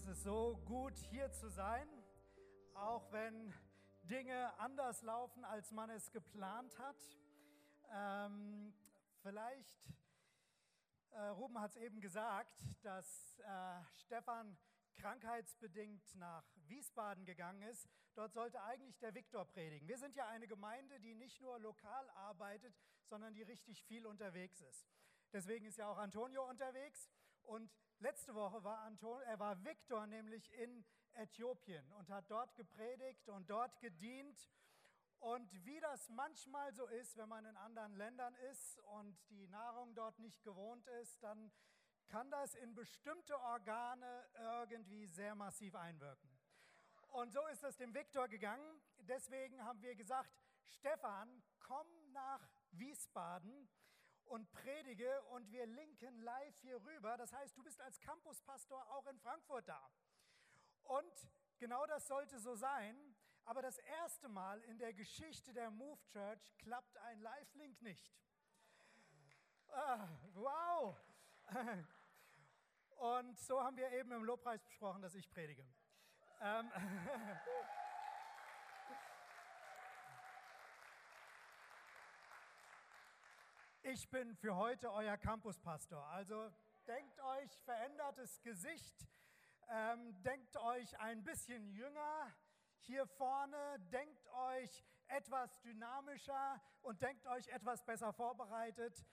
ist es so gut, hier zu sein, auch wenn Dinge anders laufen, als man es geplant hat. Ähm, vielleicht, äh, Ruben hat es eben gesagt, dass äh, Stefan krankheitsbedingt nach Wiesbaden gegangen ist. Dort sollte eigentlich der Viktor predigen. Wir sind ja eine Gemeinde, die nicht nur lokal arbeitet, sondern die richtig viel unterwegs ist. Deswegen ist ja auch Antonio unterwegs. Und letzte Woche war, Anton, er war Viktor nämlich in Äthiopien und hat dort gepredigt und dort gedient. Und wie das manchmal so ist, wenn man in anderen Ländern ist und die Nahrung dort nicht gewohnt ist, dann kann das in bestimmte Organe irgendwie sehr massiv einwirken. Und so ist es dem Viktor gegangen. Deswegen haben wir gesagt, Stefan, komm nach Wiesbaden und predige und wir linken live hier rüber. Das heißt, du bist als Campuspastor auch in Frankfurt da. Und genau das sollte so sein. Aber das erste Mal in der Geschichte der Move Church klappt ein Live-Link nicht. Ah, wow! Und so haben wir eben im Lobpreis besprochen, dass ich predige. Ähm Ich bin für heute euer Campuspastor. Also denkt euch verändertes Gesicht, ähm, denkt euch ein bisschen jünger hier vorne, denkt euch etwas dynamischer und denkt euch etwas besser vorbereitet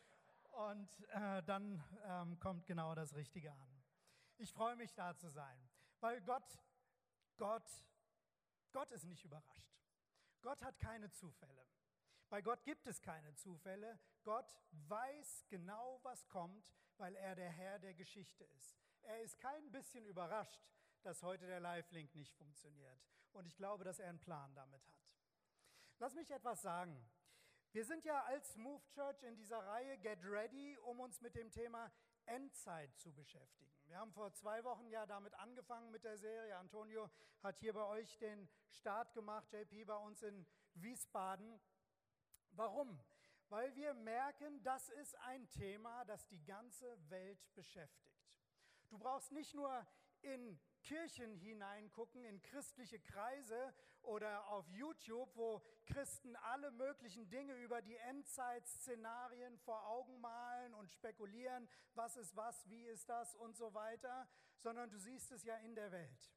und äh, dann ähm, kommt genau das Richtige an. Ich freue mich da zu sein, weil Gott, Gott, Gott ist nicht überrascht. Gott hat keine Zufälle. Bei Gott gibt es keine Zufälle. Gott weiß genau, was kommt, weil er der Herr der Geschichte ist. Er ist kein bisschen überrascht, dass heute der Live-Link nicht funktioniert. Und ich glaube, dass er einen Plan damit hat. Lass mich etwas sagen. Wir sind ja als Move Church in dieser Reihe Get Ready, um uns mit dem Thema Endzeit zu beschäftigen. Wir haben vor zwei Wochen ja damit angefangen mit der Serie. Antonio hat hier bei euch den Start gemacht, JP bei uns in Wiesbaden. Warum? Weil wir merken, das ist ein Thema, das die ganze Welt beschäftigt. Du brauchst nicht nur in Kirchen hineingucken, in christliche Kreise oder auf YouTube, wo Christen alle möglichen Dinge über die Endzeitszenarien vor Augen malen und spekulieren, was ist was, wie ist das und so weiter, sondern du siehst es ja in der Welt.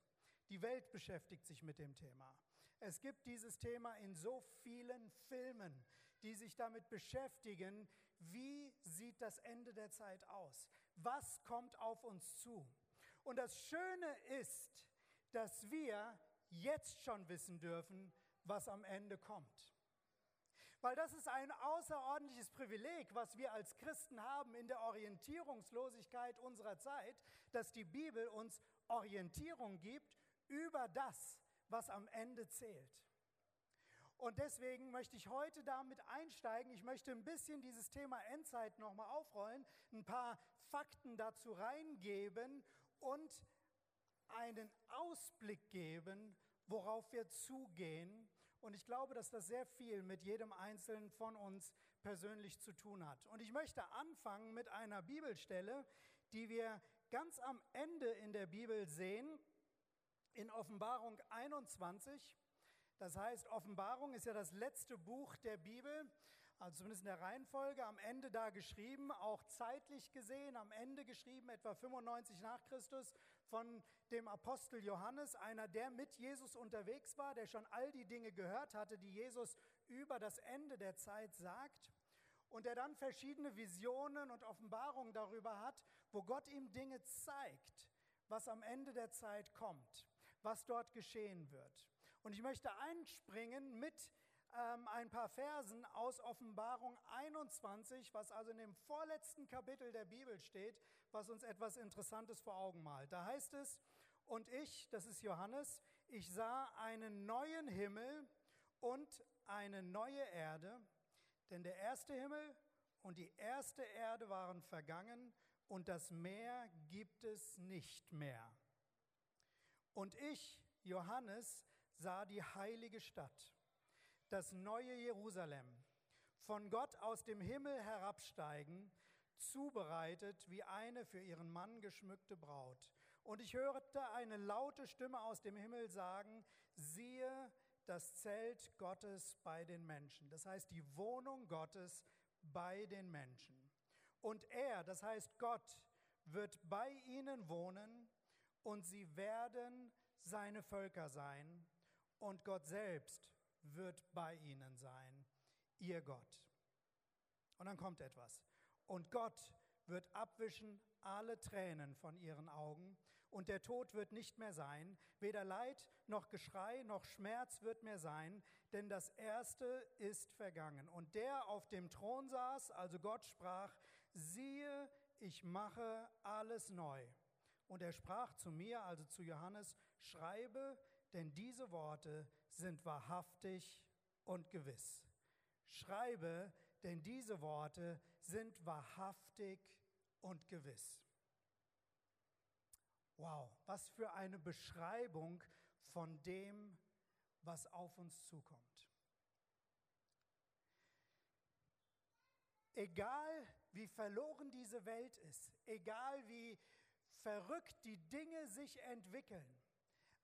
Die Welt beschäftigt sich mit dem Thema. Es gibt dieses Thema in so vielen Filmen, die sich damit beschäftigen, wie sieht das Ende der Zeit aus? Was kommt auf uns zu? Und das Schöne ist, dass wir jetzt schon wissen dürfen, was am Ende kommt. Weil das ist ein außerordentliches Privileg, was wir als Christen haben in der Orientierungslosigkeit unserer Zeit, dass die Bibel uns Orientierung gibt über das, was am Ende zählt. Und deswegen möchte ich heute damit einsteigen. Ich möchte ein bisschen dieses Thema Endzeit nochmal aufrollen, ein paar Fakten dazu reingeben und einen Ausblick geben, worauf wir zugehen. Und ich glaube, dass das sehr viel mit jedem Einzelnen von uns persönlich zu tun hat. Und ich möchte anfangen mit einer Bibelstelle, die wir ganz am Ende in der Bibel sehen in Offenbarung 21. Das heißt, Offenbarung ist ja das letzte Buch der Bibel, also zumindest in der Reihenfolge, am Ende da geschrieben, auch zeitlich gesehen, am Ende geschrieben, etwa 95 nach Christus, von dem Apostel Johannes, einer, der mit Jesus unterwegs war, der schon all die Dinge gehört hatte, die Jesus über das Ende der Zeit sagt und der dann verschiedene Visionen und Offenbarungen darüber hat, wo Gott ihm Dinge zeigt, was am Ende der Zeit kommt, was dort geschehen wird. Und ich möchte einspringen mit ähm, ein paar Versen aus Offenbarung 21, was also in dem vorletzten Kapitel der Bibel steht, was uns etwas Interessantes vor Augen malt. Da heißt es, und ich, das ist Johannes, ich sah einen neuen Himmel und eine neue Erde, denn der erste Himmel und die erste Erde waren vergangen und das Meer gibt es nicht mehr. Und ich, Johannes, sah die heilige Stadt, das neue Jerusalem, von Gott aus dem Himmel herabsteigen, zubereitet wie eine für ihren Mann geschmückte Braut. Und ich hörte eine laute Stimme aus dem Himmel sagen, siehe das Zelt Gottes bei den Menschen. Das heißt die Wohnung Gottes bei den Menschen. Und er, das heißt Gott, wird bei ihnen wohnen und sie werden seine Völker sein und Gott selbst wird bei ihnen sein, ihr Gott. Und dann kommt etwas. Und Gott wird abwischen alle Tränen von ihren Augen und der Tod wird nicht mehr sein, weder Leid noch Geschrei noch Schmerz wird mehr sein, denn das Erste ist vergangen. Und der auf dem Thron saß, also Gott sprach, siehe, ich mache alles neu. Und er sprach zu mir, also zu Johannes, schreibe, denn diese Worte sind wahrhaftig und gewiss. Schreibe, denn diese Worte sind wahrhaftig und gewiss. Wow, was für eine Beschreibung von dem, was auf uns zukommt. Egal wie verloren diese Welt ist, egal wie verrückt die Dinge sich entwickeln,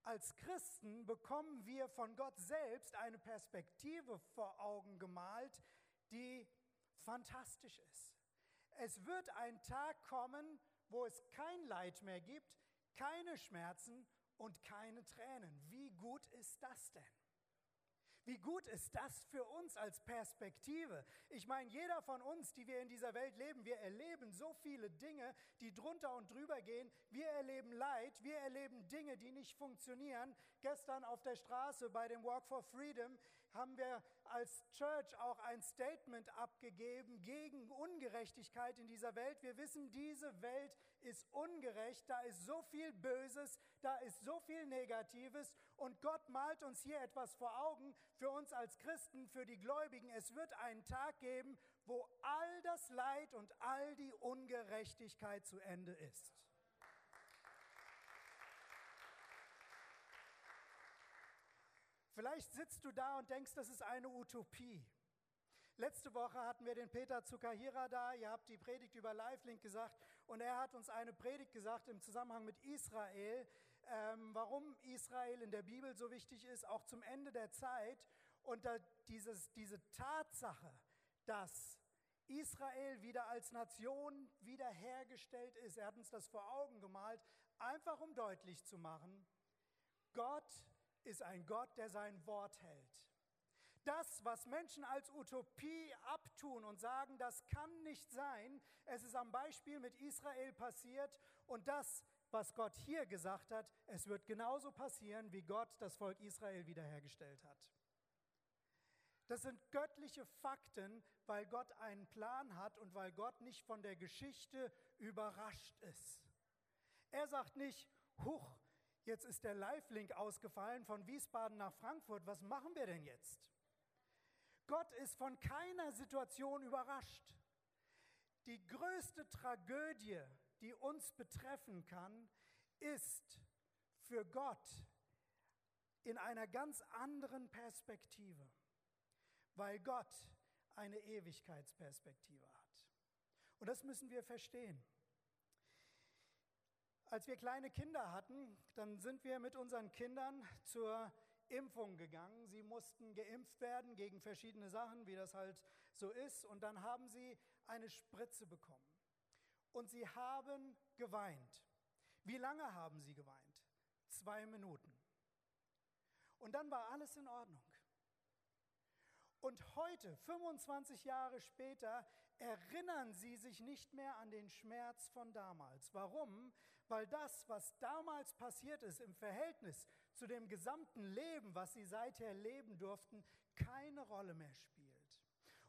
als Christen bekommen wir von Gott selbst eine Perspektive vor Augen gemalt, die fantastisch ist. Es wird ein Tag kommen, wo es kein Leid mehr gibt, keine Schmerzen und keine Tränen. Wie gut ist das denn? Wie gut ist das für uns als Perspektive? Ich meine, jeder von uns, die wir in dieser Welt leben, wir erleben so viele Dinge, die drunter und drüber gehen. Wir erleben Leid, wir erleben Dinge, die nicht funktionieren. Gestern auf der Straße bei dem Walk for Freedom haben wir als Church auch ein Statement abgegeben gegen Ungerechtigkeit in dieser Welt. Wir wissen, diese Welt ist ungerecht, da ist so viel Böses, da ist so viel Negatives und Gott malt uns hier etwas vor Augen für uns als Christen, für die Gläubigen. Es wird einen Tag geben, wo all das Leid und all die Ungerechtigkeit zu Ende ist. Vielleicht sitzt du da und denkst, das ist eine Utopie. Letzte Woche hatten wir den Peter Zuckerhira da. Ihr habt die Predigt über Lifelink gesagt und er hat uns eine Predigt gesagt im Zusammenhang mit Israel, ähm, warum Israel in der Bibel so wichtig ist, auch zum Ende der Zeit. Und da dieses, diese Tatsache, dass Israel wieder als Nation wiederhergestellt ist, er hat uns das vor Augen gemalt, einfach um deutlich zu machen, Gott ist ein Gott, der sein Wort hält. Das, was Menschen als Utopie abtun und sagen, das kann nicht sein, es ist am Beispiel mit Israel passiert und das, was Gott hier gesagt hat, es wird genauso passieren, wie Gott das Volk Israel wiederhergestellt hat. Das sind göttliche Fakten, weil Gott einen Plan hat und weil Gott nicht von der Geschichte überrascht ist. Er sagt nicht, huch, jetzt ist der Live-Link ausgefallen von Wiesbaden nach Frankfurt, was machen wir denn jetzt? Gott ist von keiner Situation überrascht. Die größte Tragödie, die uns betreffen kann, ist für Gott in einer ganz anderen Perspektive, weil Gott eine Ewigkeitsperspektive hat. Und das müssen wir verstehen. Als wir kleine Kinder hatten, dann sind wir mit unseren Kindern zur Impfung gegangen. Sie mussten geimpft werden gegen verschiedene Sachen, wie das halt so ist. Und dann haben sie eine Spritze bekommen. Und sie haben geweint. Wie lange haben sie geweint? Zwei Minuten. Und dann war alles in Ordnung. Und heute, 25 Jahre später, erinnern sie sich nicht mehr an den Schmerz von damals. Warum? Weil das, was damals passiert ist im Verhältnis zu dem gesamten Leben, was sie seither leben durften, keine Rolle mehr spielt.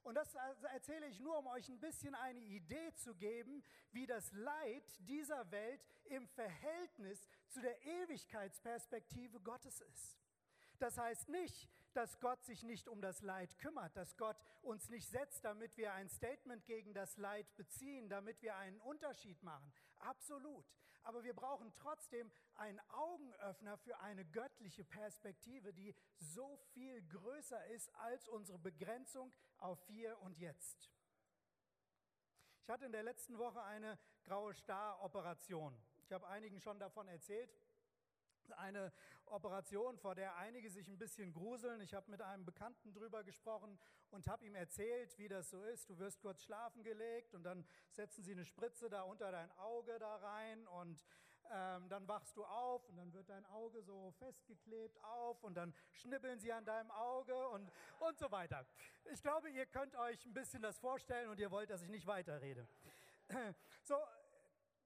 Und das erzähle ich nur, um euch ein bisschen eine Idee zu geben, wie das Leid dieser Welt im Verhältnis zu der Ewigkeitsperspektive Gottes ist. Das heißt nicht, dass Gott sich nicht um das Leid kümmert, dass Gott uns nicht setzt, damit wir ein Statement gegen das Leid beziehen, damit wir einen Unterschied machen. Absolut. Aber wir brauchen trotzdem einen Augenöffner für eine göttliche Perspektive, die so viel größer ist als unsere Begrenzung auf hier und jetzt. Ich hatte in der letzten Woche eine graue Star-Operation. Ich habe einigen schon davon erzählt. Eine Operation, vor der einige sich ein bisschen gruseln. Ich habe mit einem Bekannten drüber gesprochen und habe ihm erzählt, wie das so ist. Du wirst kurz schlafen gelegt und dann setzen sie eine Spritze da unter dein Auge da rein und ähm, dann wachst du auf und dann wird dein Auge so festgeklebt auf und dann schnibbeln sie an deinem Auge und, und so weiter. Ich glaube, ihr könnt euch ein bisschen das vorstellen und ihr wollt, dass ich nicht weiterrede. So,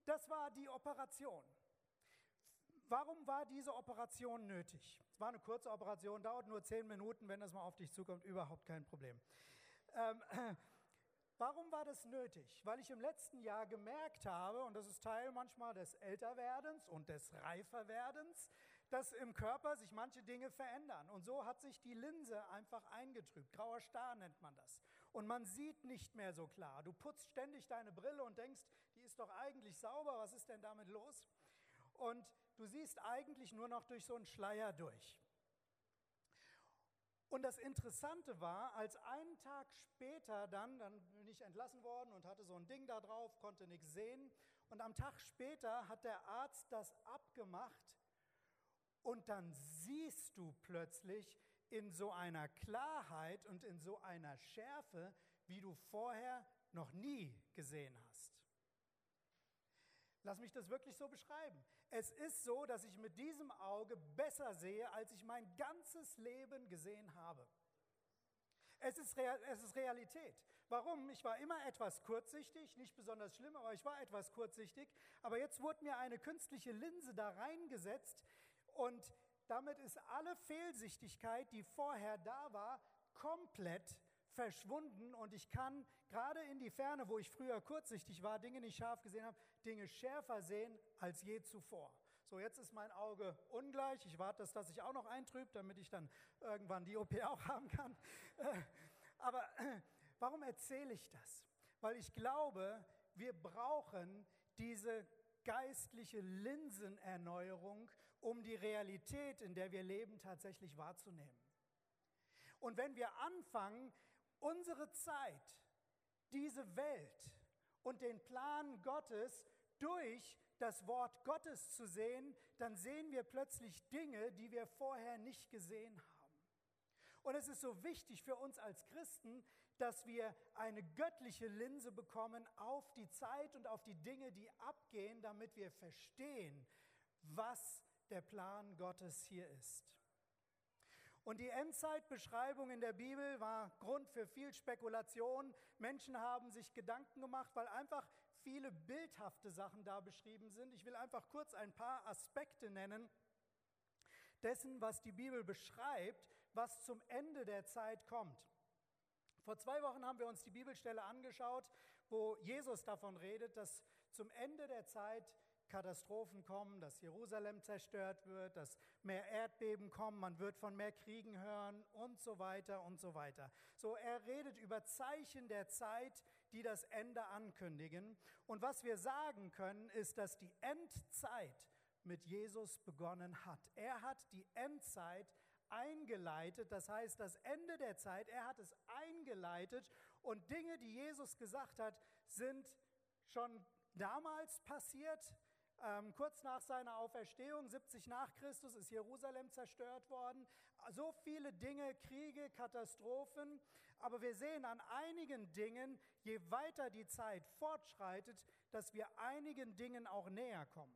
das war die Operation. Warum war diese Operation nötig? Es war eine kurze Operation, dauert nur zehn Minuten, wenn das mal auf dich zukommt, überhaupt kein Problem. Ähm, Warum war das nötig? Weil ich im letzten Jahr gemerkt habe, und das ist Teil manchmal des Älterwerdens und des Reiferwerdens, dass im Körper sich manche Dinge verändern. Und so hat sich die Linse einfach eingetrübt. Grauer Star nennt man das. Und man sieht nicht mehr so klar. Du putzt ständig deine Brille und denkst, die ist doch eigentlich sauber, was ist denn damit los? Und du siehst eigentlich nur noch durch so einen Schleier durch. Und das Interessante war, als einen Tag später dann, dann bin ich entlassen worden und hatte so ein Ding da drauf, konnte nichts sehen. Und am Tag später hat der Arzt das abgemacht und dann siehst du plötzlich in so einer Klarheit und in so einer Schärfe, wie du vorher noch nie gesehen hast. Lass mich das wirklich so beschreiben. Es ist so, dass ich mit diesem Auge besser sehe, als ich mein ganzes Leben gesehen habe. Es ist, es ist Realität. Warum? Ich war immer etwas kurzsichtig, nicht besonders schlimm, aber ich war etwas kurzsichtig. Aber jetzt wurde mir eine künstliche Linse da reingesetzt und damit ist alle Fehlsichtigkeit, die vorher da war, komplett verschwunden und ich kann gerade in die Ferne, wo ich früher kurzsichtig war, Dinge nicht scharf gesehen habe, Dinge schärfer sehen als je zuvor. So, jetzt ist mein Auge ungleich. Ich warte, dass das sich auch noch eintrübt, damit ich dann irgendwann die OP auch haben kann. Äh, aber warum erzähle ich das? Weil ich glaube, wir brauchen diese geistliche Linsenerneuerung, um die Realität, in der wir leben, tatsächlich wahrzunehmen. Und wenn wir anfangen, unsere Zeit, diese Welt und den Plan Gottes durch das Wort Gottes zu sehen, dann sehen wir plötzlich Dinge, die wir vorher nicht gesehen haben. Und es ist so wichtig für uns als Christen, dass wir eine göttliche Linse bekommen auf die Zeit und auf die Dinge, die abgehen, damit wir verstehen, was der Plan Gottes hier ist. Und die Endzeitbeschreibung in der Bibel war Grund für viel Spekulation. Menschen haben sich Gedanken gemacht, weil einfach viele bildhafte Sachen da beschrieben sind. Ich will einfach kurz ein paar Aspekte nennen dessen, was die Bibel beschreibt, was zum Ende der Zeit kommt. Vor zwei Wochen haben wir uns die Bibelstelle angeschaut, wo Jesus davon redet, dass zum Ende der Zeit Katastrophen kommen, dass Jerusalem zerstört wird, dass mehr Erdbeben kommen, man wird von mehr Kriegen hören und so weiter und so weiter. So, er redet über Zeichen der Zeit, die das Ende ankündigen. Und was wir sagen können, ist, dass die Endzeit mit Jesus begonnen hat. Er hat die Endzeit eingeleitet, das heißt das Ende der Zeit, er hat es eingeleitet und Dinge, die Jesus gesagt hat, sind schon damals passiert, ähm, kurz nach seiner Auferstehung, 70 nach Christus, ist Jerusalem zerstört worden. So viele Dinge, Kriege, Katastrophen. Aber wir sehen an einigen Dingen, je weiter die Zeit fortschreitet, dass wir einigen Dingen auch näher kommen.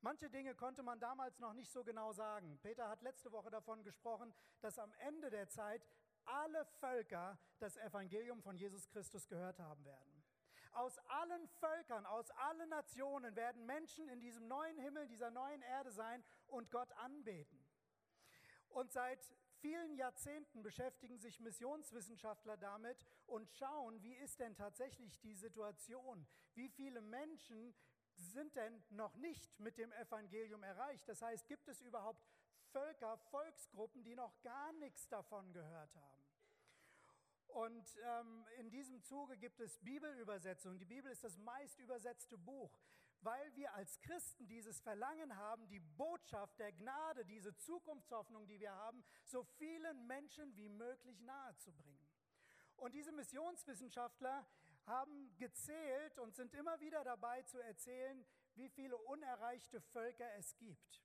Manche Dinge konnte man damals noch nicht so genau sagen. Peter hat letzte Woche davon gesprochen, dass am Ende der Zeit alle Völker das Evangelium von Jesus Christus gehört haben werden. Aus allen Völkern, aus allen Nationen werden Menschen in diesem neuen Himmel, dieser neuen Erde sein und Gott anbeten. Und seit vielen Jahrzehnten beschäftigen sich Missionswissenschaftler damit und schauen, wie ist denn tatsächlich die Situation? Wie viele Menschen sind denn noch nicht mit dem Evangelium erreicht? Das heißt, gibt es überhaupt Völker, Volksgruppen, die noch gar nichts davon gehört haben? Und ähm, in diesem Zuge gibt es Bibelübersetzungen. Die Bibel ist das meist übersetzte Buch, weil wir als Christen dieses Verlangen haben, die Botschaft der Gnade, diese Zukunftshoffnung, die wir haben, so vielen Menschen wie möglich nahezubringen. Und diese Missionswissenschaftler haben gezählt und sind immer wieder dabei zu erzählen, wie viele unerreichte Völker es gibt.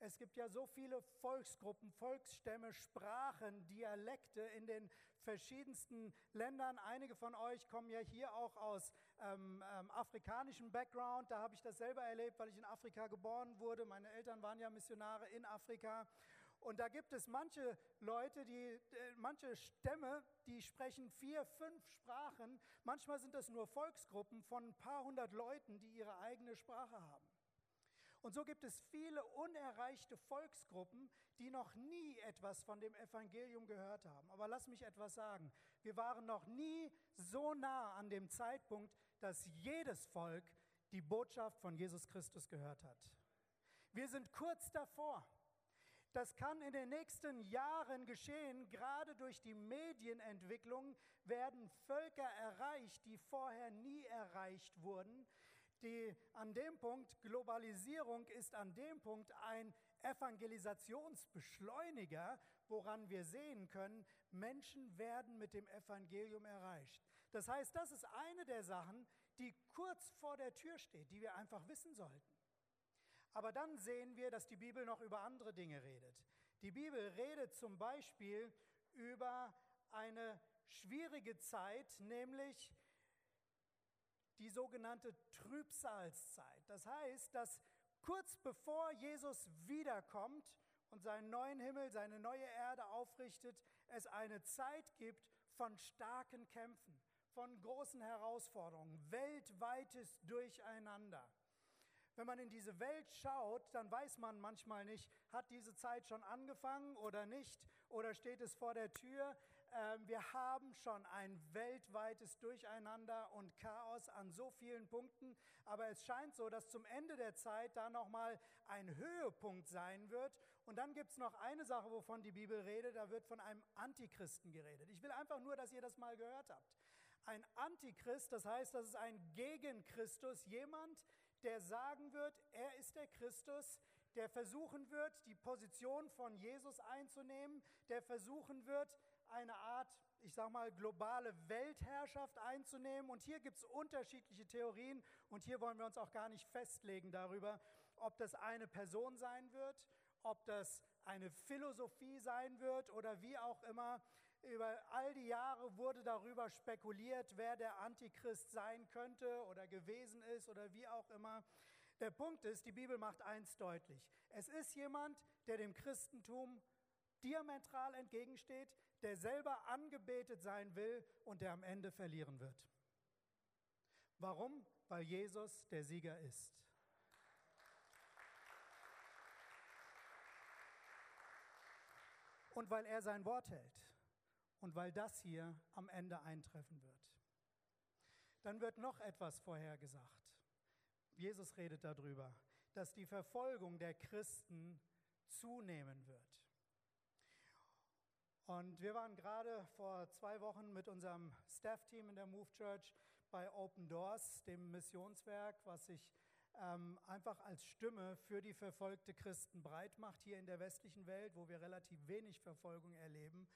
Es gibt ja so viele Volksgruppen, Volksstämme, Sprachen, Dialekte in den verschiedensten Ländern. Einige von euch kommen ja hier auch aus ähm, ähm, afrikanischem Background. Da habe ich das selber erlebt, weil ich in Afrika geboren wurde. Meine Eltern waren ja Missionare in Afrika. Und da gibt es manche Leute, die, äh, manche Stämme, die sprechen vier, fünf Sprachen. Manchmal sind das nur Volksgruppen von ein paar hundert Leuten, die ihre eigene Sprache haben. Und so gibt es viele unerreichte Volksgruppen, die noch nie etwas von dem Evangelium gehört haben. Aber lass mich etwas sagen. Wir waren noch nie so nah an dem Zeitpunkt, dass jedes Volk die Botschaft von Jesus Christus gehört hat. Wir sind kurz davor. Das kann in den nächsten Jahren geschehen. Gerade durch die Medienentwicklung werden Völker erreicht, die vorher nie erreicht wurden. Die, an dem Punkt, Globalisierung ist an dem Punkt ein Evangelisationsbeschleuniger, woran wir sehen können, Menschen werden mit dem Evangelium erreicht. Das heißt, das ist eine der Sachen, die kurz vor der Tür steht, die wir einfach wissen sollten. Aber dann sehen wir, dass die Bibel noch über andere Dinge redet. Die Bibel redet zum Beispiel über eine schwierige Zeit, nämlich die sogenannte Trübsalzeit. Das heißt, dass kurz bevor Jesus wiederkommt und seinen neuen Himmel, seine neue Erde aufrichtet, es eine Zeit gibt von starken Kämpfen, von großen Herausforderungen, weltweites Durcheinander. Wenn man in diese Welt schaut, dann weiß man manchmal nicht, hat diese Zeit schon angefangen oder nicht, oder steht es vor der Tür. Ähm, wir haben schon ein weltweites Durcheinander und Chaos an so vielen Punkten, aber es scheint so, dass zum Ende der Zeit da nochmal ein Höhepunkt sein wird. Und dann gibt es noch eine Sache, wovon die Bibel redet, da wird von einem Antichristen geredet. Ich will einfach nur, dass ihr das mal gehört habt. Ein Antichrist, das heißt, das ist ein Gegenchristus, jemand, der sagen wird, er ist der Christus, der versuchen wird, die Position von Jesus einzunehmen, der versuchen wird, eine Art, ich sage mal, globale Weltherrschaft einzunehmen. Und hier gibt es unterschiedliche Theorien und hier wollen wir uns auch gar nicht festlegen darüber, ob das eine Person sein wird, ob das eine Philosophie sein wird oder wie auch immer. Über all die Jahre wurde darüber spekuliert, wer der Antichrist sein könnte oder gewesen ist oder wie auch immer. Der Punkt ist, die Bibel macht eins deutlich. Es ist jemand, der dem Christentum diametral entgegensteht, der selber angebetet sein will und der am Ende verlieren wird. Warum? Weil Jesus der Sieger ist. Und weil er sein Wort hält. Und weil das hier am Ende eintreffen wird. Dann wird noch etwas vorhergesagt. Jesus redet darüber, dass die Verfolgung der Christen zunehmen wird. Und wir waren gerade vor zwei Wochen mit unserem Staff-Team in der Move Church bei Open Doors, dem Missionswerk, was sich ähm, einfach als Stimme für die verfolgte Christen breit macht, hier in der westlichen Welt, wo wir relativ wenig Verfolgung erleben.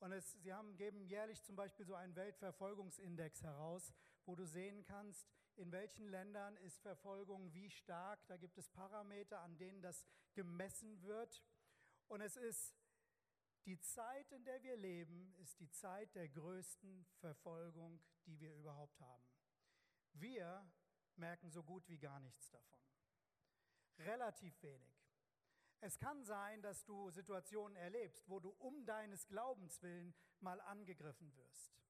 Und es, sie haben, geben jährlich zum Beispiel so einen Weltverfolgungsindex heraus, wo du sehen kannst, in welchen Ländern ist Verfolgung wie stark. Da gibt es Parameter, an denen das gemessen wird. Und es ist die Zeit, in der wir leben, ist die Zeit der größten Verfolgung, die wir überhaupt haben. Wir merken so gut wie gar nichts davon. Relativ wenig. Es kann sein, dass du Situationen erlebst, wo du um deines Glaubens willen mal angegriffen wirst.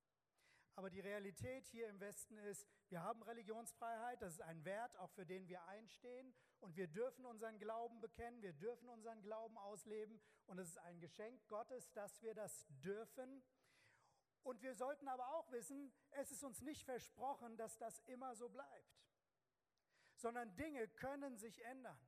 Aber die Realität hier im Westen ist, wir haben Religionsfreiheit, das ist ein Wert, auch für den wir einstehen. Und wir dürfen unseren Glauben bekennen, wir dürfen unseren Glauben ausleben. Und es ist ein Geschenk Gottes, dass wir das dürfen. Und wir sollten aber auch wissen, es ist uns nicht versprochen, dass das immer so bleibt, sondern Dinge können sich ändern.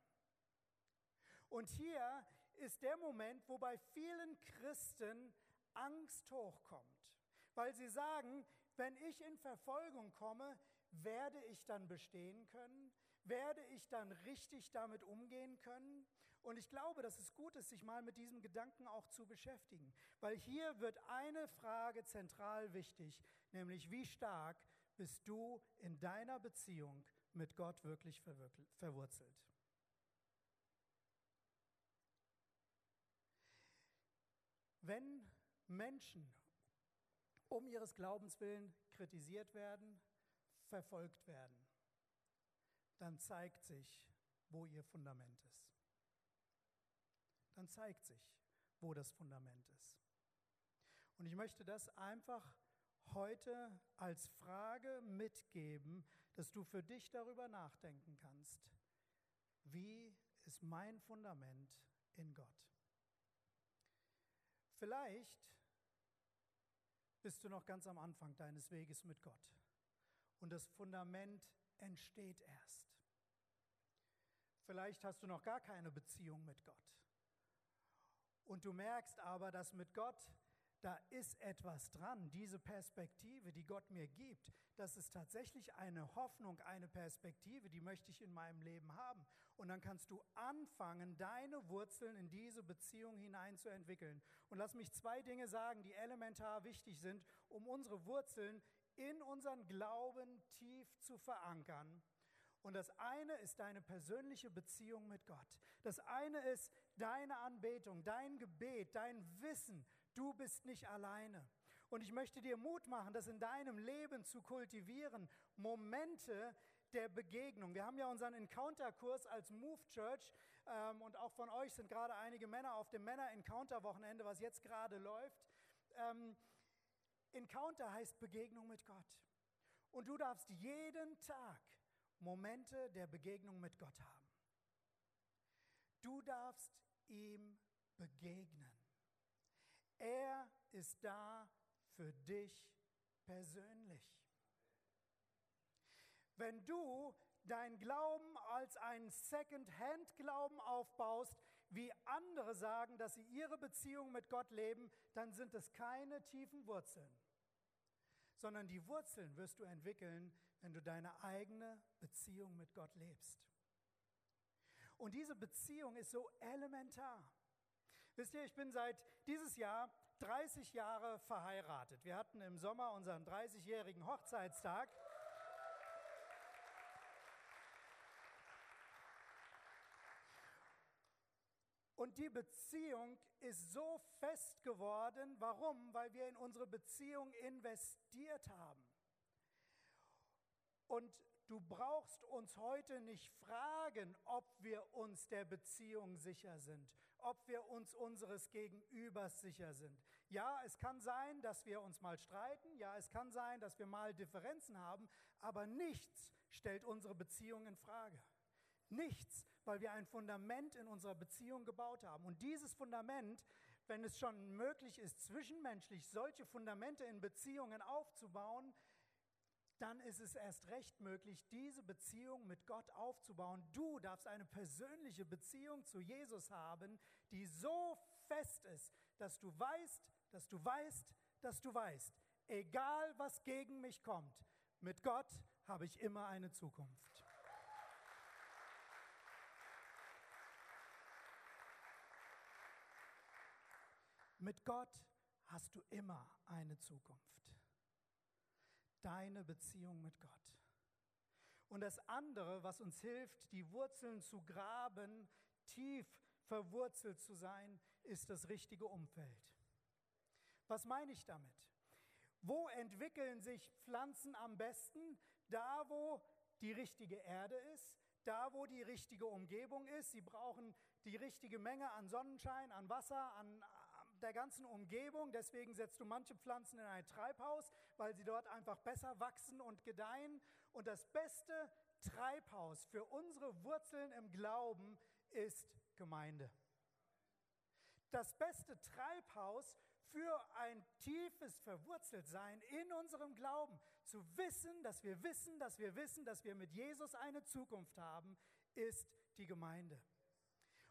Und hier ist der Moment, wo bei vielen Christen Angst hochkommt, weil sie sagen, wenn ich in Verfolgung komme, werde ich dann bestehen können? Werde ich dann richtig damit umgehen können? Und ich glaube, dass es gut ist, sich mal mit diesem Gedanken auch zu beschäftigen, weil hier wird eine Frage zentral wichtig, nämlich wie stark bist du in deiner Beziehung mit Gott wirklich verwurzelt. Wenn Menschen um ihres Glaubens willen kritisiert werden, verfolgt werden, dann zeigt sich, wo ihr Fundament ist. Dann zeigt sich, wo das Fundament ist. Und ich möchte das einfach heute als Frage mitgeben, dass du für dich darüber nachdenken kannst. Wie ist mein Fundament in Gott? Vielleicht bist du noch ganz am Anfang deines Weges mit Gott und das Fundament entsteht erst. Vielleicht hast du noch gar keine Beziehung mit Gott. Und du merkst aber, dass mit Gott da ist etwas dran, diese Perspektive, die Gott mir gibt, das ist tatsächlich eine Hoffnung, eine Perspektive, die möchte ich in meinem Leben haben. Und dann kannst du anfangen, deine Wurzeln in diese Beziehung hineinzuentwickeln. Und lass mich zwei Dinge sagen, die elementar wichtig sind, um unsere Wurzeln in unseren Glauben tief zu verankern. Und das eine ist deine persönliche Beziehung mit Gott. Das eine ist deine Anbetung, dein Gebet, dein Wissen, Du bist nicht alleine. Und ich möchte dir Mut machen, das in deinem Leben zu kultivieren. Momente der Begegnung. Wir haben ja unseren Encounter-Kurs als Move Church ähm, und auch von euch sind gerade einige Männer auf dem Männer-Encounter-Wochenende, was jetzt gerade läuft. Ähm, Encounter heißt Begegnung mit Gott. Und du darfst jeden Tag Momente der Begegnung mit Gott haben. Du darfst ihm begegnen. Er ist da für dich persönlich. Wenn du dein Glauben als einen Second-Hand-Glauben aufbaust, wie andere sagen, dass sie ihre Beziehung mit Gott leben, dann sind es keine tiefen Wurzeln, sondern die Wurzeln wirst du entwickeln, wenn du deine eigene Beziehung mit Gott lebst. Und diese Beziehung ist so elementar. Wisst ihr, ich bin seit dieses Jahr 30 Jahre verheiratet. Wir hatten im Sommer unseren 30-jährigen Hochzeitstag. Und die Beziehung ist so fest geworden. Warum? Weil wir in unsere Beziehung investiert haben. Und du brauchst uns heute nicht fragen, ob wir uns der Beziehung sicher sind ob wir uns unseres Gegenübers sicher sind. Ja, es kann sein, dass wir uns mal streiten, ja, es kann sein, dass wir mal Differenzen haben, aber nichts stellt unsere Beziehung in Frage. Nichts, weil wir ein Fundament in unserer Beziehung gebaut haben. Und dieses Fundament, wenn es schon möglich ist, zwischenmenschlich solche Fundamente in Beziehungen aufzubauen, dann ist es erst recht möglich, diese Beziehung mit Gott aufzubauen. Du darfst eine persönliche Beziehung zu Jesus haben, die so fest ist, dass du weißt, dass du weißt, dass du weißt, egal was gegen mich kommt, mit Gott habe ich immer eine Zukunft. Mit Gott hast du immer eine Zukunft deine Beziehung mit Gott. Und das andere, was uns hilft, die Wurzeln zu graben, tief verwurzelt zu sein, ist das richtige Umfeld. Was meine ich damit? Wo entwickeln sich Pflanzen am besten? Da, wo die richtige Erde ist, da, wo die richtige Umgebung ist. Sie brauchen die richtige Menge an Sonnenschein, an Wasser, an, der ganzen Umgebung. Deswegen setzt du manche Pflanzen in ein Treibhaus, weil sie dort einfach besser wachsen und gedeihen. Und das beste Treibhaus für unsere Wurzeln im Glauben ist Gemeinde. Das beste Treibhaus für ein tiefes Verwurzeltsein in unserem Glauben, zu wissen, dass wir wissen, dass wir wissen, dass wir mit Jesus eine Zukunft haben, ist die Gemeinde.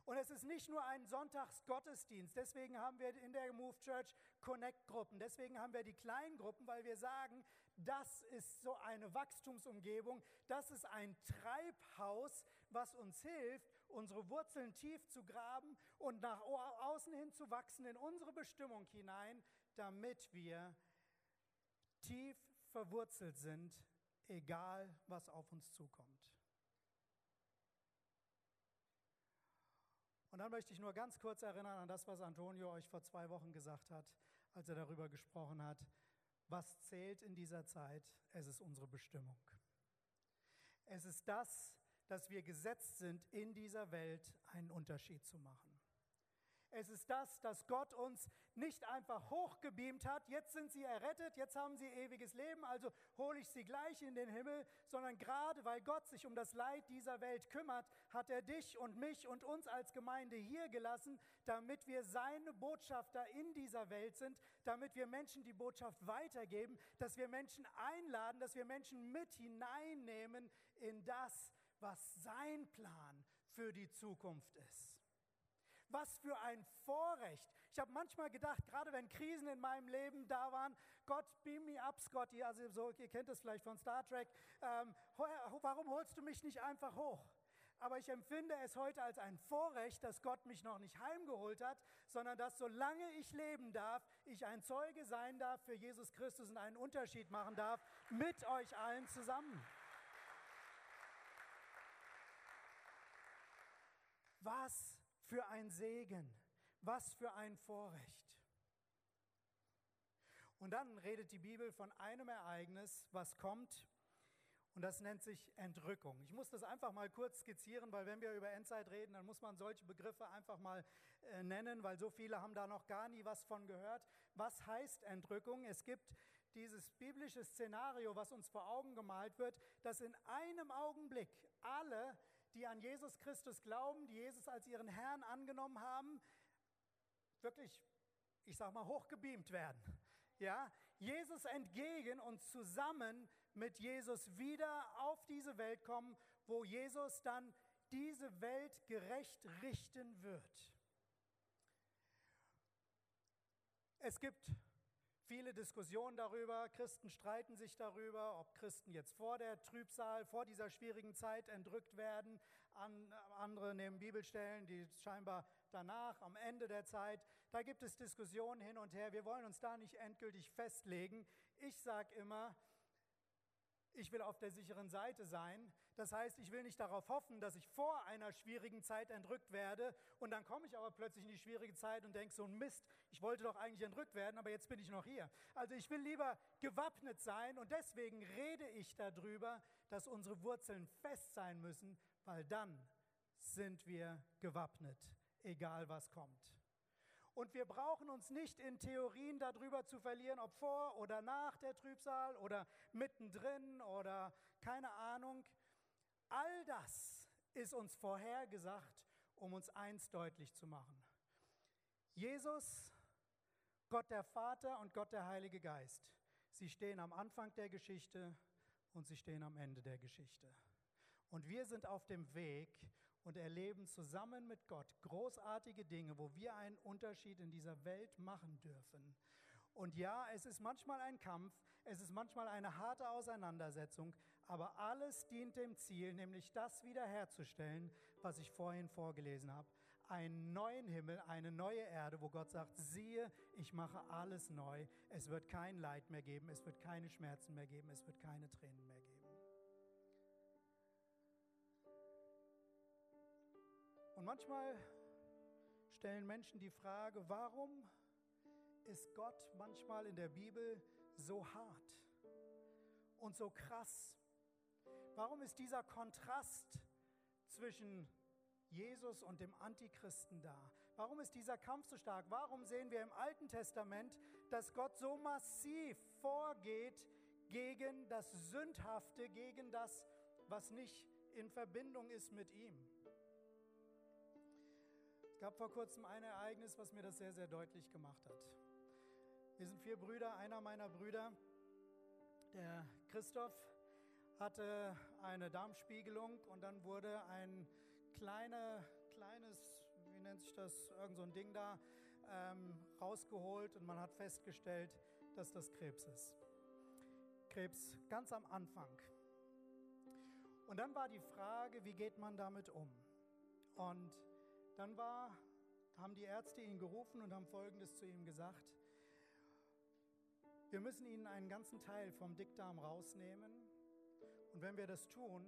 Und es ist nicht nur ein Sonntagsgottesdienst. Deswegen haben wir in der Move Church Connect-Gruppen. Deswegen haben wir die Kleingruppen, weil wir sagen, das ist so eine Wachstumsumgebung. Das ist ein Treibhaus, was uns hilft, unsere Wurzeln tief zu graben und nach außen hin zu wachsen in unsere Bestimmung hinein, damit wir tief verwurzelt sind egal was auf uns zukommt. Und dann möchte ich nur ganz kurz erinnern an das, was Antonio euch vor zwei Wochen gesagt hat, als er darüber gesprochen hat, was zählt in dieser Zeit? Es ist unsere Bestimmung. Es ist das, dass wir gesetzt sind, in dieser Welt einen Unterschied zu machen. Es ist das, dass Gott uns nicht einfach hochgebeamt hat, jetzt sind sie errettet, jetzt haben sie ewiges Leben, also hole ich sie gleich in den Himmel, sondern gerade weil Gott sich um das Leid dieser Welt kümmert, hat er dich und mich und uns als Gemeinde hier gelassen, damit wir seine Botschafter in dieser Welt sind, damit wir Menschen die Botschaft weitergeben, dass wir Menschen einladen, dass wir Menschen mit hineinnehmen in das, was sein Plan für die Zukunft ist. Was für ein Vorrecht. Ich habe manchmal gedacht, gerade wenn Krisen in meinem Leben da waren, Gott, beam me up, Scotty, also so, ihr kennt es vielleicht von Star Trek, ähm, warum holst du mich nicht einfach hoch? Aber ich empfinde es heute als ein Vorrecht, dass Gott mich noch nicht heimgeholt hat, sondern dass solange ich leben darf, ich ein Zeuge sein darf für Jesus Christus und einen Unterschied machen darf mit euch allen zusammen. Was für ein Segen, was für ein Vorrecht. Und dann redet die Bibel von einem Ereignis, was kommt, und das nennt sich Entrückung. Ich muss das einfach mal kurz skizzieren, weil wenn wir über Endzeit reden, dann muss man solche Begriffe einfach mal äh, nennen, weil so viele haben da noch gar nie was von gehört. Was heißt Entrückung? Es gibt dieses biblische Szenario, was uns vor Augen gemalt wird, dass in einem Augenblick alle die an Jesus Christus glauben, die Jesus als ihren Herrn angenommen haben, wirklich, ich sag mal, hochgebeamt werden. Ja, Jesus entgegen und zusammen mit Jesus wieder auf diese Welt kommen, wo Jesus dann diese Welt gerecht richten wird. Es gibt viele Diskussionen darüber. Christen streiten sich darüber, ob Christen jetzt vor der Trübsal, vor dieser schwierigen Zeit entrückt werden. andere nehmen Bibelstellen, die scheinbar danach, am Ende der Zeit. Da gibt es Diskussionen hin und her. Wir wollen uns da nicht endgültig festlegen. Ich sage immer, ich will auf der sicheren Seite sein. Das heißt, ich will nicht darauf hoffen, dass ich vor einer schwierigen Zeit entrückt werde und dann komme ich aber plötzlich in die schwierige Zeit und denke so ein Mist, ich wollte doch eigentlich entrückt werden, aber jetzt bin ich noch hier. Also ich will lieber gewappnet sein und deswegen rede ich darüber, dass unsere Wurzeln fest sein müssen, weil dann sind wir gewappnet, egal was kommt. Und wir brauchen uns nicht in Theorien darüber zu verlieren, ob vor oder nach der Trübsal oder mittendrin oder keine Ahnung. All das ist uns vorhergesagt, um uns eins deutlich zu machen. Jesus, Gott der Vater und Gott der Heilige Geist, sie stehen am Anfang der Geschichte und sie stehen am Ende der Geschichte. Und wir sind auf dem Weg, und erleben zusammen mit Gott großartige Dinge, wo wir einen Unterschied in dieser Welt machen dürfen. Und ja, es ist manchmal ein Kampf, es ist manchmal eine harte Auseinandersetzung, aber alles dient dem Ziel, nämlich das wiederherzustellen, was ich vorhin vorgelesen habe. Einen neuen Himmel, eine neue Erde, wo Gott sagt, siehe, ich mache alles neu. Es wird kein Leid mehr geben, es wird keine Schmerzen mehr geben, es wird keine Tränen mehr geben. Und manchmal stellen Menschen die Frage, warum ist Gott manchmal in der Bibel so hart und so krass? Warum ist dieser Kontrast zwischen Jesus und dem Antichristen da? Warum ist dieser Kampf so stark? Warum sehen wir im Alten Testament, dass Gott so massiv vorgeht gegen das Sündhafte, gegen das, was nicht in Verbindung ist mit ihm? Es gab vor kurzem ein Ereignis, was mir das sehr, sehr deutlich gemacht hat. Wir sind vier Brüder. Einer meiner Brüder, der Christoph, hatte eine Darmspiegelung und dann wurde ein kleine, kleines, wie nennt sich das, irgend so ein Ding da, ähm, rausgeholt und man hat festgestellt, dass das Krebs ist. Krebs ganz am Anfang. Und dann war die Frage, wie geht man damit um? Und dann war, haben die Ärzte ihn gerufen und haben Folgendes zu ihm gesagt. Wir müssen Ihnen einen ganzen Teil vom Dickdarm rausnehmen Und wenn wir das tun,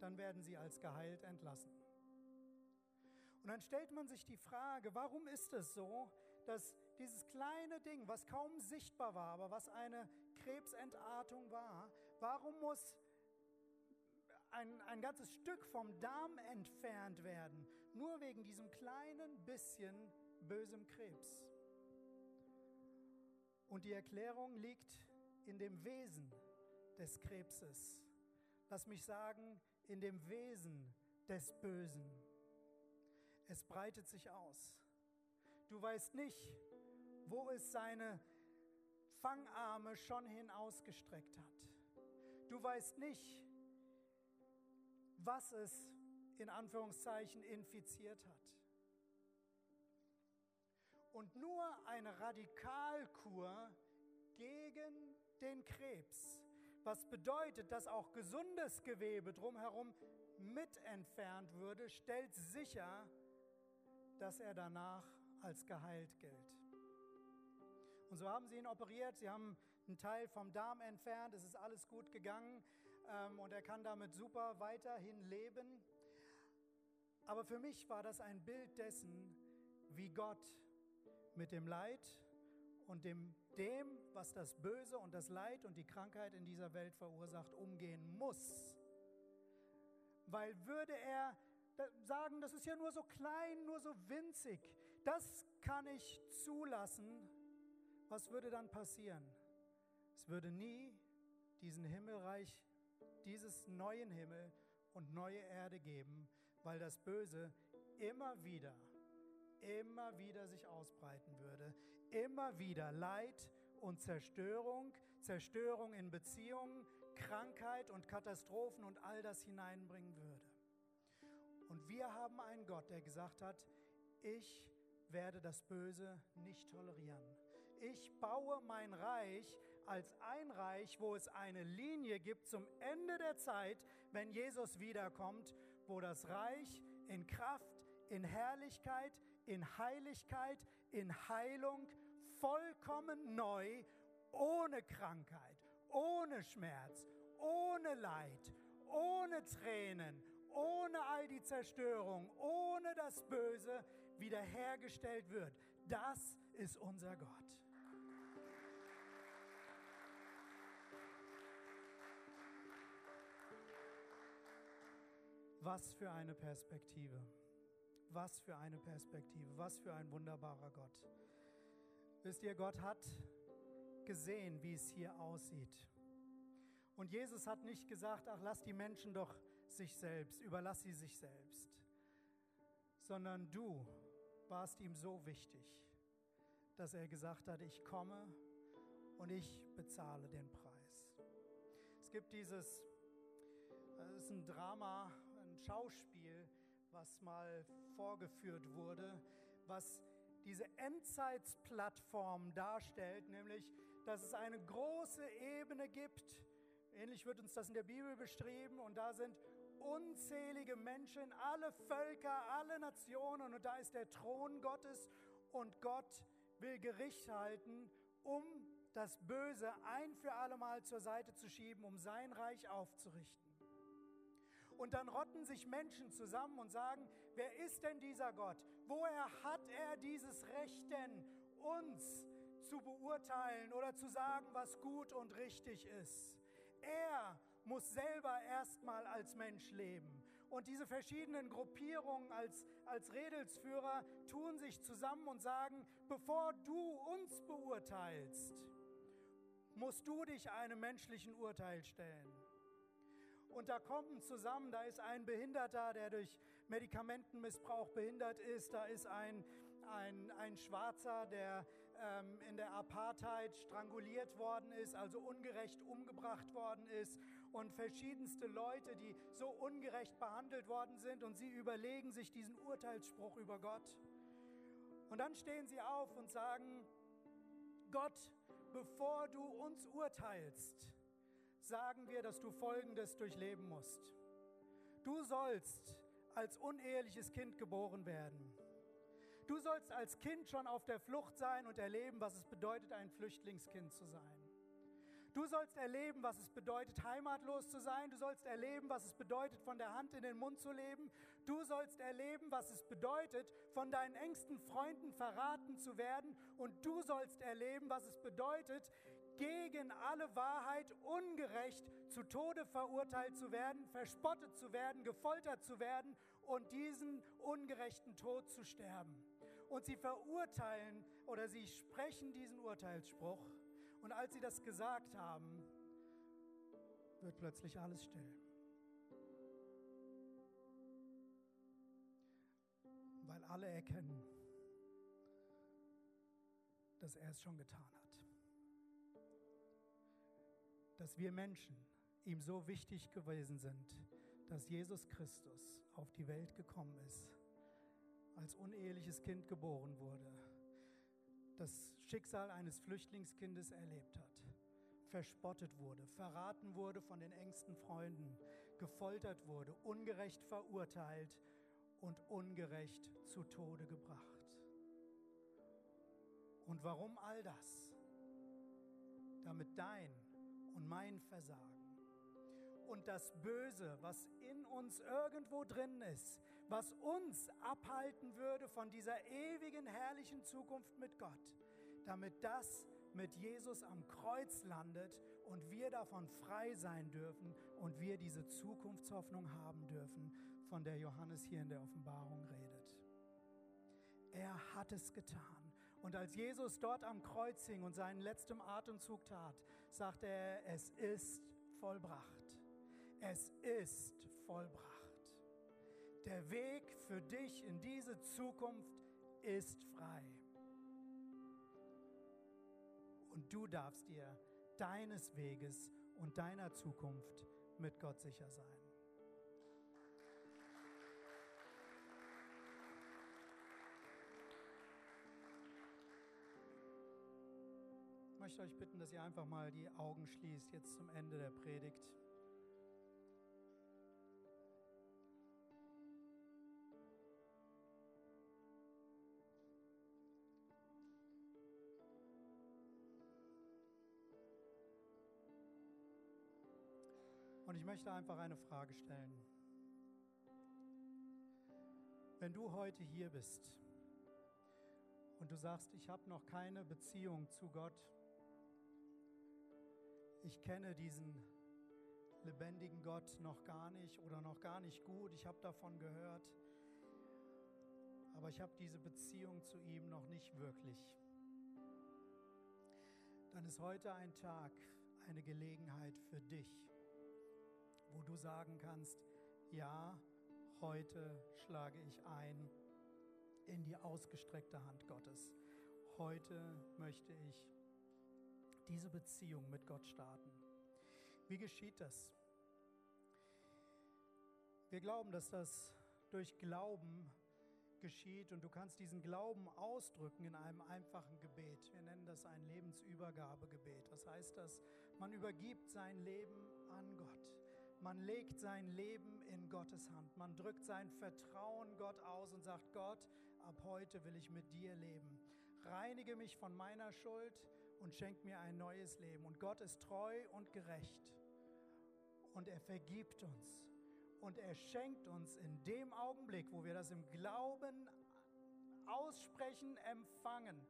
dann werden sie als geheilt entlassen. Und dann stellt man sich die Frage, warum ist es so, dass dieses kleine Ding, was kaum sichtbar war, aber was eine Krebsentartung war, warum muss ein, ein ganzes Stück vom Darm entfernt werden, nur wegen diesem kleinen bisschen bösem Krebs? Und die Erklärung liegt in dem Wesen des Krebses. Lass mich sagen, in dem Wesen des Bösen. Es breitet sich aus. Du weißt nicht, wo es seine Fangarme schon hin ausgestreckt hat. Du weißt nicht, was es in Anführungszeichen infiziert hat. Und nur eine Radikalkur gegen den Krebs, was bedeutet, dass auch gesundes Gewebe drumherum mit entfernt würde, stellt sicher, dass er danach als geheilt gilt. Und so haben sie ihn operiert, sie haben einen Teil vom Darm entfernt, es ist alles gut gegangen ähm, und er kann damit super weiterhin leben. Aber für mich war das ein Bild dessen, wie Gott mit dem Leid und dem, dem, was das Böse und das Leid und die Krankheit in dieser Welt verursacht, umgehen muss. Weil würde er sagen, das ist ja nur so klein, nur so winzig, das kann ich zulassen, was würde dann passieren? Es würde nie diesen Himmelreich, dieses neuen Himmel und neue Erde geben, weil das Böse immer wieder, immer wieder sich ausbreiten würde. Immer wieder Leid und Zerstörung, Zerstörung in Beziehungen, Krankheit und Katastrophen und all das hineinbringen würde. Und wir haben einen Gott, der gesagt hat, ich werde das Böse nicht tolerieren. Ich baue mein Reich als ein Reich, wo es eine Linie gibt zum Ende der Zeit, wenn Jesus wiederkommt, wo das Reich in Kraft, in Herrlichkeit, in Heiligkeit, in Heilung vollkommen neu, ohne Krankheit, ohne Schmerz, ohne Leid, ohne Tränen, ohne all die Zerstörung, ohne das Böse wiederhergestellt wird. Das ist unser Gott. Was für eine Perspektive. Was für eine Perspektive. Was für ein wunderbarer Gott. Wisst ihr, Gott hat gesehen, wie es hier aussieht. Und Jesus hat nicht gesagt, ach, lass die Menschen doch sich selbst, überlass sie sich selbst, sondern du warst ihm so wichtig, dass er gesagt hat, ich komme und ich bezahle den Preis. Es gibt dieses, es ist ein Drama, ein Schauspiel, was mal vorgeführt wurde, was diese Endzeitsplattform darstellt, nämlich, dass es eine große Ebene gibt, ähnlich wird uns das in der Bibel beschrieben, und da sind unzählige Menschen, alle Völker, alle Nationen. Und da ist der Thron Gottes. Und Gott will Gericht halten, um das Böse ein für allemal zur Seite zu schieben, um sein Reich aufzurichten. Und dann rotten sich Menschen zusammen und sagen, wer ist denn dieser Gott? Woher hat er dieses Recht denn, uns zu beurteilen oder zu sagen, was gut und richtig ist? Er muss selber erstmal als Mensch leben. Und diese verschiedenen Gruppierungen als, als Redelsführer tun sich zusammen und sagen, bevor du uns beurteilst, musst du dich einem menschlichen Urteil stellen. Und da kommen zusammen, da ist ein Behinderter, der durch Medikamentenmissbrauch behindert ist, da ist ein, ein, ein Schwarzer, der ähm, in der Apartheid stranguliert worden ist, also ungerecht umgebracht worden ist und verschiedenste Leute, die so ungerecht behandelt worden sind und sie überlegen sich diesen Urteilsspruch über Gott. Und dann stehen sie auf und sagen, Gott, bevor du uns urteilst, sagen wir, dass du Folgendes durchleben musst. Du sollst als uneheliches Kind geboren werden. Du sollst als Kind schon auf der Flucht sein und erleben, was es bedeutet, ein Flüchtlingskind zu sein. Du sollst erleben, was es bedeutet, heimatlos zu sein. Du sollst erleben, was es bedeutet, von der Hand in den Mund zu leben. Du sollst erleben, was es bedeutet, von deinen engsten Freunden verraten zu werden. Und du sollst erleben, was es bedeutet, gegen alle Wahrheit ungerecht zu Tode verurteilt zu werden, verspottet zu werden, gefoltert zu werden und diesen ungerechten Tod zu sterben. Und sie verurteilen oder sie sprechen diesen Urteilsspruch und als sie das gesagt haben, wird plötzlich alles still. Weil alle erkennen, dass er es schon getan hat. Dass wir Menschen ihm so wichtig gewesen sind, dass Jesus Christus auf die Welt gekommen ist, als uneheliches Kind geboren wurde, das Schicksal eines Flüchtlingskindes erlebt hat, verspottet wurde, verraten wurde von den engsten Freunden, gefoltert wurde, ungerecht verurteilt und ungerecht zu Tode gebracht. Und warum all das? Damit dein und mein Versagen und das Böse, was in uns irgendwo drin ist, was uns abhalten würde von dieser ewigen, herrlichen Zukunft mit Gott, damit das mit Jesus am Kreuz landet und wir davon frei sein dürfen und wir diese Zukunftshoffnung haben dürfen, von der Johannes hier in der Offenbarung redet. Er hat es getan. Und als Jesus dort am Kreuz hing und seinen letzten Atemzug tat, sagte er, es ist vollbracht. Es ist vollbracht. Der Weg für dich in diese Zukunft ist frei. Und du darfst dir deines Weges und deiner Zukunft mit Gott sicher sein. Möchte euch bitten, dass ihr einfach mal die Augen schließt, jetzt zum Ende der Predigt. Und ich möchte einfach eine Frage stellen. Wenn du heute hier bist und du sagst, ich habe noch keine Beziehung zu Gott, ich kenne diesen lebendigen Gott noch gar nicht oder noch gar nicht gut, ich habe davon gehört, aber ich habe diese Beziehung zu ihm noch nicht wirklich, dann ist heute ein Tag, eine Gelegenheit für dich wo du sagen kannst, ja, heute schlage ich ein in die ausgestreckte Hand Gottes. Heute möchte ich diese Beziehung mit Gott starten. Wie geschieht das? Wir glauben, dass das durch Glauben geschieht und du kannst diesen Glauben ausdrücken in einem einfachen Gebet. Wir nennen das ein Lebensübergabegebet. Was heißt das? Man übergibt sein Leben an Gott. Man legt sein Leben in Gottes Hand. Man drückt sein Vertrauen Gott aus und sagt, Gott, ab heute will ich mit dir leben. Reinige mich von meiner Schuld und schenk mir ein neues Leben. Und Gott ist treu und gerecht. Und er vergibt uns. Und er schenkt uns in dem Augenblick, wo wir das im Glauben aussprechen, empfangen,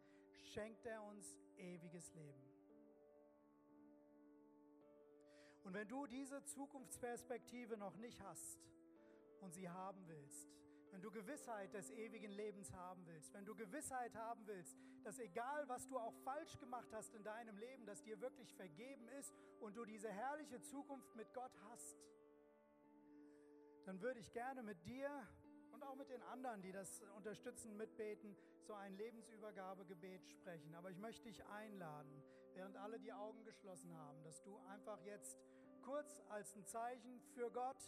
schenkt er uns ewiges Leben. Und wenn du diese Zukunftsperspektive noch nicht hast und sie haben willst, wenn du Gewissheit des ewigen Lebens haben willst, wenn du Gewissheit haben willst, dass egal was du auch falsch gemacht hast in deinem Leben, dass dir wirklich vergeben ist und du diese herrliche Zukunft mit Gott hast, dann würde ich gerne mit dir und auch mit den anderen, die das unterstützen, mitbeten, so ein Lebensübergabegebet sprechen. Aber ich möchte dich einladen, während alle die Augen geschlossen haben, dass du einfach jetzt kurz als ein Zeichen für Gott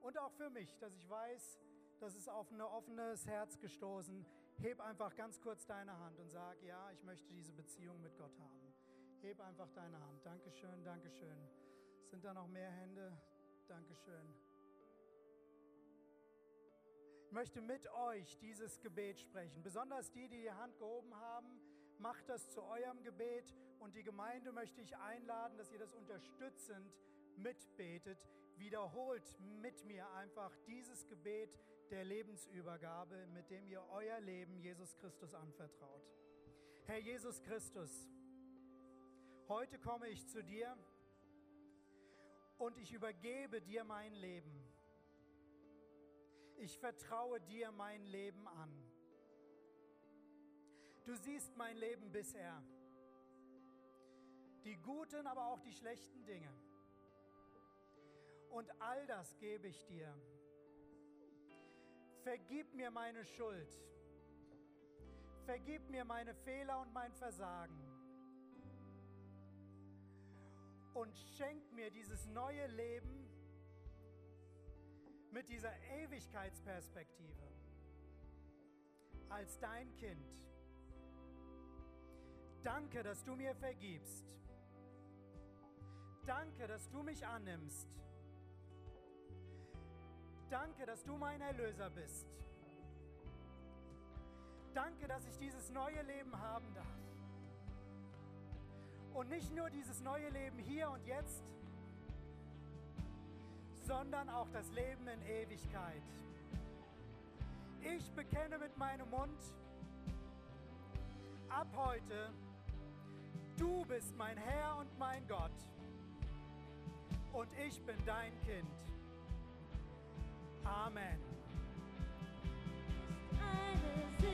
und auch für mich, dass ich weiß, das ist auf ein offenes Herz gestoßen. Heb einfach ganz kurz deine Hand und sag, ja, ich möchte diese Beziehung mit Gott haben. Heb einfach deine Hand. Dankeschön, Dankeschön. Sind da noch mehr Hände? Dankeschön. Ich möchte mit euch dieses Gebet sprechen. Besonders die, die die Hand gehoben haben, Macht das zu eurem Gebet und die Gemeinde möchte ich einladen, dass ihr das unterstützend mitbetet. Wiederholt mit mir einfach dieses Gebet der Lebensübergabe, mit dem ihr euer Leben Jesus Christus anvertraut. Herr Jesus Christus, heute komme ich zu dir und ich übergebe dir mein Leben. Ich vertraue dir mein Leben an. Du siehst mein Leben bisher. Die guten, aber auch die schlechten Dinge. Und all das gebe ich dir. Vergib mir meine Schuld. Vergib mir meine Fehler und mein Versagen. Und schenk mir dieses neue Leben mit dieser Ewigkeitsperspektive als dein Kind. Danke, dass du mir vergibst. Danke, dass du mich annimmst. Danke, dass du mein Erlöser bist. Danke, dass ich dieses neue Leben haben darf. Und nicht nur dieses neue Leben hier und jetzt, sondern auch das Leben in Ewigkeit. Ich bekenne mit meinem Mund, ab heute, du bist mein Herr und mein Gott und ich bin dein Kind. Amen. Eine